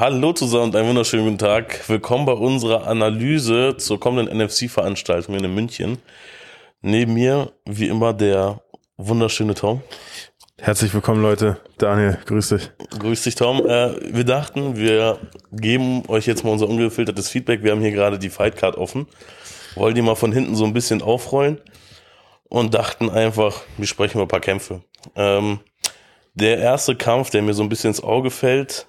Hallo zusammen und einen wunderschönen guten Tag. Willkommen bei unserer Analyse zur kommenden NFC-Veranstaltung in München. Neben mir, wie immer, der wunderschöne Tom. Herzlich willkommen, Leute. Daniel, grüß dich. Grüß dich, Tom. Äh, wir dachten, wir geben euch jetzt mal unser ungefiltertes Feedback. Wir haben hier gerade die Fightcard offen. Wollen die mal von hinten so ein bisschen aufrollen und dachten einfach, wir sprechen über ein paar Kämpfe. Ähm, der erste Kampf, der mir so ein bisschen ins Auge fällt,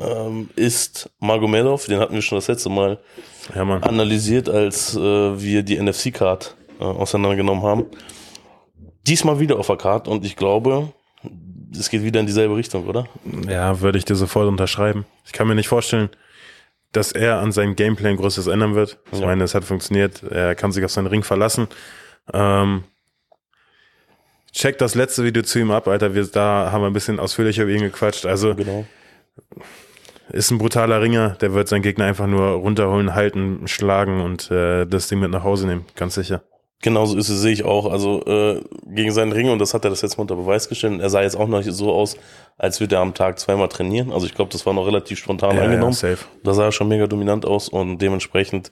ähm, ist Magomedov. Den hatten wir schon das letzte Mal Ja, analysiert, als äh, wir die NFC-Card äh, auseinandergenommen haben. Diesmal wieder auf der Card und ich glaube, es geht wieder in dieselbe Richtung, oder? Ja, würde ich dir sofort unterschreiben. Ich kann mir nicht vorstellen, dass er an seinem Gameplay ein Größeres ändern wird. Ich Ja. meine, es hat funktioniert. Er kann sich auf seinen Ring verlassen. Ähm, check das letzte Video zu ihm ab, Alter. Wir, da haben wir ein bisschen ausführlicher über ihn gequatscht. Also Genau. Ist ein brutaler Ringer. Der wird seinen Gegner einfach nur runterholen, halten, schlagen und äh, das Ding mit nach Hause nehmen. Ganz sicher. Genauso ist es, sehe ich auch. Also äh, gegen seinen Ring, und das hat er das jetzt mal unter Beweis gestellt, er sah jetzt auch noch so aus, als würde er am Tag zweimal trainieren. Also ich glaube, das war noch relativ spontan Ja, eingenommen. ja, safe. Da sah er schon mega dominant aus und dementsprechend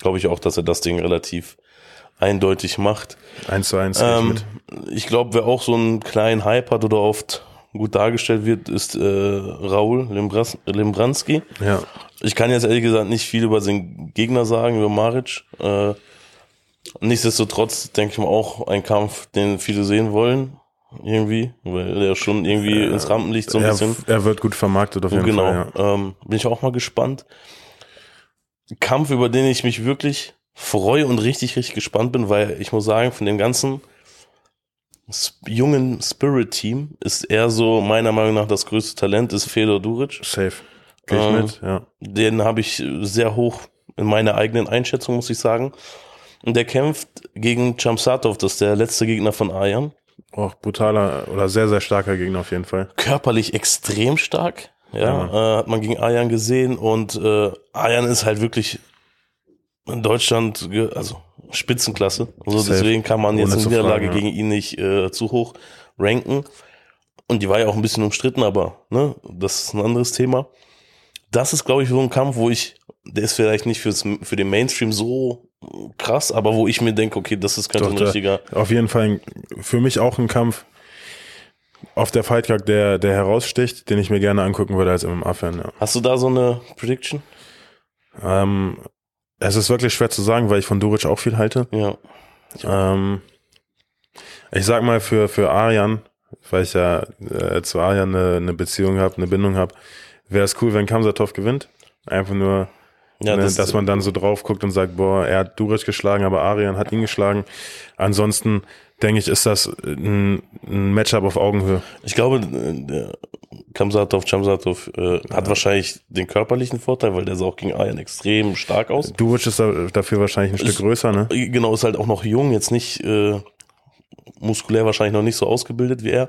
glaube ich auch, dass er das Ding relativ eindeutig macht. Eins zu eins. Ähm, ich glaube, wer auch so einen kleinen Hype hat oder oft gut dargestellt wird, ist äh, Raul Limbras Limbranski. Ja. Ich kann jetzt ehrlich gesagt nicht viel über seinen Gegner sagen, über Maric. Äh, nichtsdestotrotz denke ich mal auch ein Kampf, den viele sehen wollen. Irgendwie, weil er schon irgendwie ins Rampenlicht so ein er, bisschen. er wird gut vermarktet auf jeden genau. Fall. Ja. Ähm, bin ich auch mal gespannt. Kampf, über den ich mich wirklich freue und richtig, richtig gespannt bin, weil ich muss sagen, von dem ganzen jungen Spirit-Team ist er so meiner Meinung nach das größte Talent, ist Fedor Duric. Safe. Gehe ich Ähm, mit, ja. Den habe ich sehr hoch in meiner eigenen Einschätzung, muss ich sagen. Und der kämpft gegen Chamsatov, das ist der letzte Gegner von Ayan. Auch brutaler oder sehr, sehr starker Gegner auf jeden Fall. Körperlich extrem stark. Ja, Ja, äh, hat man gegen Ayan gesehen. Und äh, Ayan ist halt wirklich in Deutschland, also Spitzenklasse. Also Safe. deswegen kann man jetzt eine zu Niederlage ja. gegen ihn nicht äh, zu hoch ranken. Und die war ja auch ein bisschen umstritten, aber ne, das ist ein anderes Thema. Das ist, glaube ich, so ein Kampf, wo ich, der ist vielleicht nicht fürs, für den Mainstream so krass, aber wo ich mir denke, okay, das ist könnte Doch, ein richtiger. Auf jeden Fall für mich auch ein Kampf auf der Fightcard, der, der heraussticht, den ich mir gerne angucken würde als MMA-Fan. Ja. Hast du da so eine Prediction? Ähm, es ist wirklich schwer zu sagen, weil ich von Duric auch viel halte. Ja. Ähm, ich sag mal für, für Arjan, weil ich ja äh, zu Arjan eine, eine Beziehung habe, eine Bindung habe, wäre es cool, wenn Kamsatov gewinnt. Einfach nur, Ja, ne, das- dass man dann so drauf guckt und sagt, boah, er hat Duric geschlagen, aber Arian hat ihn geschlagen. Ansonsten denke ich, ist das ein, ein Matchup auf Augenhöhe. Ich glaube, äh, der Kamsatov, Chamsatov äh, hat wahrscheinlich den körperlichen Vorteil, weil der sah auch gegen Ayan extrem stark aus. Duric ist da, dafür wahrscheinlich ein Stück Ist- größer, ne? Äh, Genau, ist halt auch noch jung, jetzt nicht äh, muskulär wahrscheinlich noch nicht so ausgebildet wie er.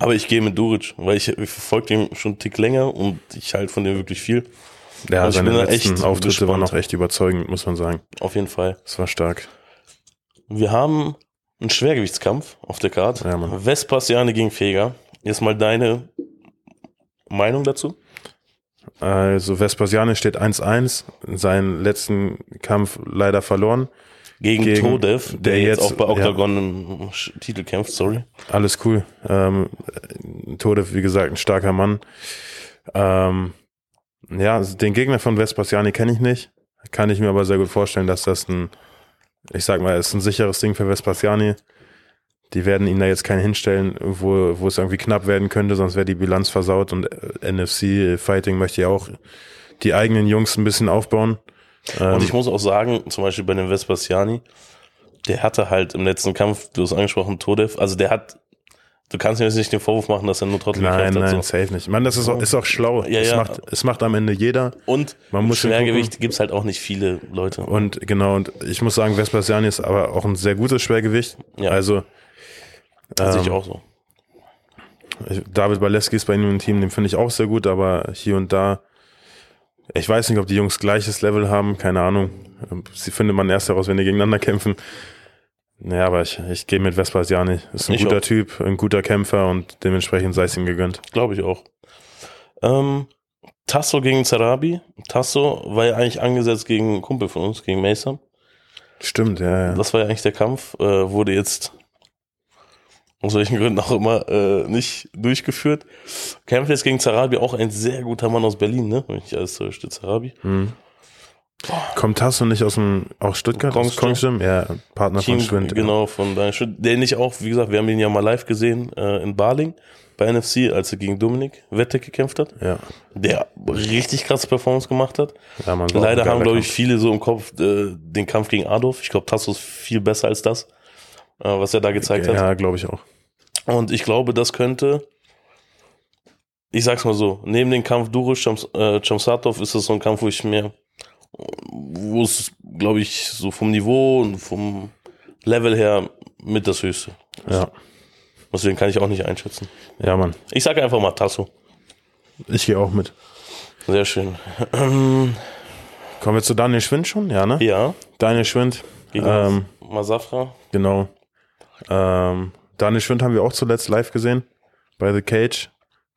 Aber ich gehe mit Duric, weil ich, ich verfolge den schon einen Tick länger und ich halte von dem wirklich viel. Ja, Also seine letzten echt Auftritte waren gespannt. auch echt überzeugend, muss man sagen. Auf jeden Fall. Das war stark. Wir haben einen Schwergewichtskampf auf der Karte. Ja, Mann. Vespasiane gegen Feger. Jetzt mal deine Meinung dazu? Also Vespasiane steht 1-1, seinen letzten Kampf leider verloren. Gegen, Gegen- Todev, der, der jetzt jetzt- auch bei Octagon im Sch- Titel kämpft, sorry. Alles cool. Ähm, Tode, wie gesagt, ein starker Mann. Ähm, ja, den Gegner von Vespasiani kenne ich nicht. Kann ich mir aber sehr gut vorstellen, dass das ein, ich sag mal, ist ein sicheres Ding für Vespasiani. Die werden ihn da jetzt keinen hinstellen, wo, wo es irgendwie knapp werden könnte, sonst wäre die Bilanz versaut und äh, NFC Fighting möchte ja auch die eigenen Jungs ein bisschen aufbauen. Ähm, Und ich muss auch sagen, zum Beispiel bei dem Vespasiani, der hatte halt im letzten Kampf, du hast angesprochen, Todev, also der hat, du kannst mir jetzt nicht den Vorwurf machen, dass er nur trotzdem nein, nein, so. safe nicht. Man, das ist auch, ist auch schlau. Ja, es, ja. Macht, es macht am Ende jeder. Und Man muss Schwergewicht gibt's halt auch nicht viele Leute. Und genau, und ich muss sagen, Vespasiani ist aber auch ein sehr gutes Schwergewicht. Ja. Also Das sehe ich ähm, auch so. David Baleski ist bei ihm im Team, den finde ich auch sehr gut, aber hier und da, ich weiß nicht, ob die Jungs gleiches Level haben, keine Ahnung. Sie findet man erst heraus, wenn die gegeneinander kämpfen. Naja, aber ich, ich gehe mit Vespasiani. Ist ein Ich guter auch. Typ, ein guter Kämpfer und dementsprechend sei es ihm gegönnt. Glaube ich auch. Ähm, Tasso gegen Zarabi. Tasso war ja eigentlich angesetzt gegen einen Kumpel von uns, gegen Mason. Stimmt, ja, ja. Das war ja eigentlich der Kampf, äh, wurde jetzt aus welchen Gründen auch immer äh, nicht durchgeführt. Kämpft jetzt gegen Zarabi, auch ein sehr guter Mann aus Berlin, ne? Wenn ich alles täusche, Zarabi. Hm. Kommt Tasso nicht aus dem, auch Stuttgart? Aus? Kongstum? Ja, Partner Team, von Schwind. Genau, von Daniel Schwind. Der nicht auch, wie gesagt, wir haben ihn ja mal live gesehen äh, in Baling bei NFC, als er gegen Dominik Wette gekämpft hat. Ja. Der richtig krasse Performance gemacht hat. ja man, Leider haben, glaube ich, viele so im Kopf äh, den Kampf gegen Adolf. Ich glaube, Tasso ist viel besser als das, was er da gezeigt hat. Ja, glaube ich auch. Und ich glaube, das könnte, ich sag's mal so, neben dem Kampf Duric äh, Chamsatov ist das so ein Kampf, wo ich mir, wo es, glaube ich, so vom Niveau und vom Level her mit das Höchste. Ja. Deswegen kann ich auch nicht einschätzen. Ja, Mann. Ich sage einfach mal Tasso. Ich gehe auch mit. Sehr schön. Kommen wir zu Daniel Schwind schon? Ja, ne? Ja, Daniel Schwind. gegen Ähm, Masafra. genau. Ähm, Daniel Schwind haben wir auch zuletzt live gesehen. Bei The Cage.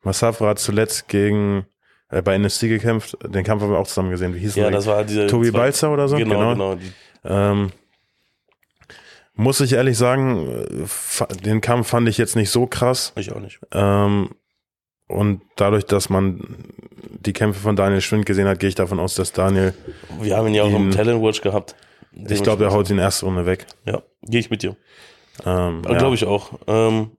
Massafra hat zuletzt gegen, äh, bei NFC gekämpft. Den Kampf haben wir auch zusammen gesehen. Wie hieß Ja, der? das war diese Tobi zwei- Balzer oder so? Genau, Genau. genau. Ähm, muss ich ehrlich sagen, den Kampf fand ich jetzt nicht so krass. ich auch nicht. Ähm, und dadurch, dass man die Kämpfe von Daniel Schwind gesehen hat, gehe ich davon aus, dass Daniel, Wir haben ihn ja auch im Talent Watch gehabt. ich glaube, er haut ihn erste Runde weg. Ja, gehe ich mit dir. Ähm, Ja. Glaube ich auch. Ähm,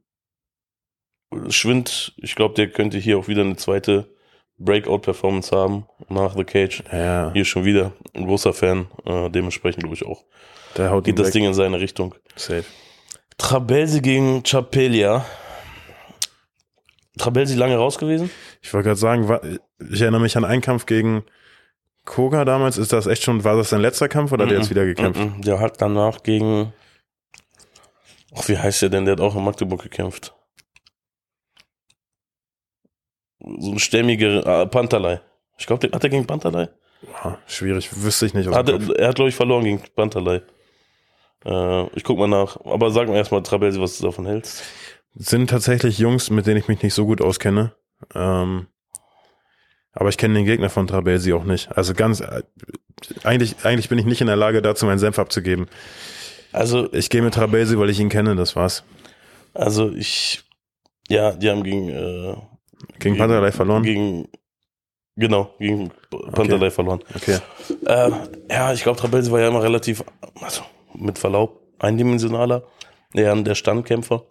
Schwind, ich glaube, der könnte hier auch wieder eine zweite Breakout-Performance haben nach The Cage. Ja, Hier schon wieder ein großer Fan. Äh, dementsprechend glaube ich auch. der haut Geht das. Ding in seine Richtung. Safe. Trabelsi gegen Chapelia. Trabelsi lange raus gewesen? Ich wollte gerade sagen, ich erinnere mich an einen Kampf gegen Koga damals. Ist das echt schon, war das sein letzter Kampf oder hat er jetzt wieder gekämpft? Mhm. Der hat danach gegen. Ach, wie heißt der denn? Der hat auch in Magdeburg gekämpft. So ein stämmiger äh, Panterlei. Ich glaube, hat er gegen Panterlei? Boah, schwierig, wüsste ich nicht Hat er, er hat, glaube ich, verloren gegen Panterlei. Äh, ich guck mal nach. Aber sag mir erstmal, Trabelsi, was du davon hältst. Sind tatsächlich Jungs, mit denen ich mich nicht so gut auskenne. Ähm, aber ich kenne den Gegner von Trabelsi auch nicht. Also ganz, äh, eigentlich, eigentlich bin ich nicht in der Lage, dazu meinen Senf abzugeben. Also, Ich gehe mit Trabelsi, weil ich ihn kenne, das war's. also ich, ja, die haben gegen, äh, Gegen Panterlei verloren? Gegen, genau, gegen Panterlei verloren. Okay. Äh, ja, ich glaube, Trabelsi war ja immer relativ, also mit Verlaub, eindimensionaler, eher der Standkämpfer.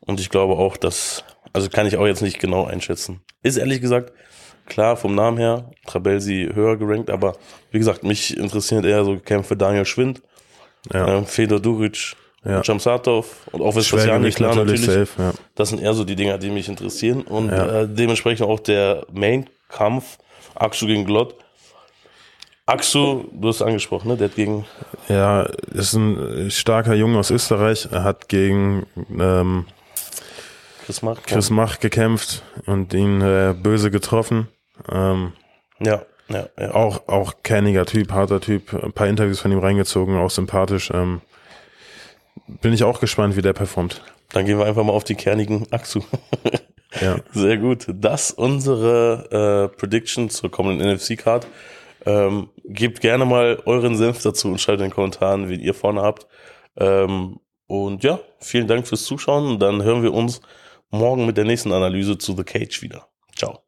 Und ich glaube auch, dass, also kann ich auch jetzt nicht genau einschätzen. Ist ehrlich gesagt, klar, vom Namen her, Trabelsi höher gerankt, aber wie gesagt, mich interessiert eher so Kämpfe Daniel Schwind, Ja. äh, Fedor Duric, Ja. Jamsatov und auch Vespasiani, klar, natürlich, natürlich. safe, ja. Das sind eher so die Dinger, die mich interessieren. Und Ja. äh, dementsprechend auch der Main-Kampf, Aksu gegen Glott. Aksu, du hast angesprochen, ne? Der hat gegen, Ja, ist ein starker Junge aus Österreich. Er hat gegen ähm, Chris Mach. Chris Mach gekämpft und ihn äh, böse getroffen. Ähm, Ja, ja, ja. auch, auch kerniger Typ, harter Typ. Ein paar Interviews von ihm reingezogen, auch sympathisch. Ähm, bin ich auch gespannt, wie der performt. Dann gehen wir einfach mal auf die kernigen Aksu. Ja. Sehr gut. Das unsere äh, Prediction zur kommenden NFC-Card. Ähm, gebt gerne mal euren Senf dazu und schreibt in den Kommentaren, wen ihr vorne habt. Ähm, und ja, vielen Dank fürs Zuschauen. Dann hören wir uns morgen mit der nächsten Analyse zu The Cage wieder. Ciao.